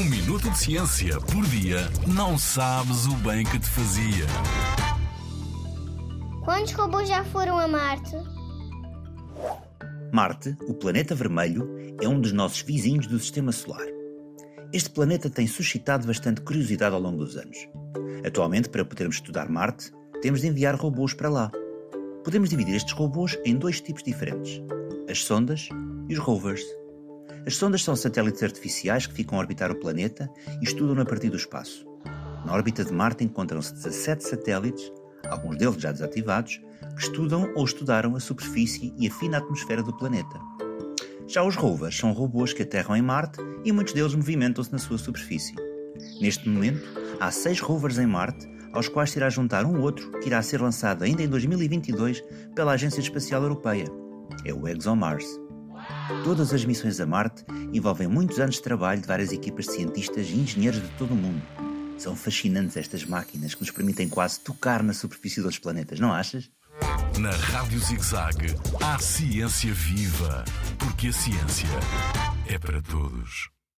Um minuto de ciência por dia não sabes o bem que te fazia. Quantos robôs já foram a Marte? Marte, o planeta vermelho, é um dos nossos vizinhos do Sistema Solar. Este planeta tem suscitado bastante curiosidade ao longo dos anos. Atualmente, para podermos estudar Marte, temos de enviar robôs para lá. Podemos dividir estes robôs em dois tipos diferentes: as sondas e os rovers. As sondas são satélites artificiais que ficam a orbitar o planeta e estudam a partir do espaço. Na órbita de Marte encontram-se 17 satélites, alguns deles já desativados, que estudam ou estudaram a superfície e a fina atmosfera do planeta. Já os rovers são robôs que aterram em Marte e muitos deles movimentam-se na sua superfície. Neste momento, há seis rovers em Marte, aos quais se irá juntar um outro que irá ser lançado ainda em 2022 pela Agência Espacial Europeia. É o ExoMars. Todas as missões a Marte envolvem muitos anos de trabalho de várias equipas de cientistas e engenheiros de todo o mundo. São fascinantes estas máquinas que nos permitem quase tocar na superfície dos planetas, não achas? Na Rádio ZigZag, há ciência viva, porque a ciência é para todos.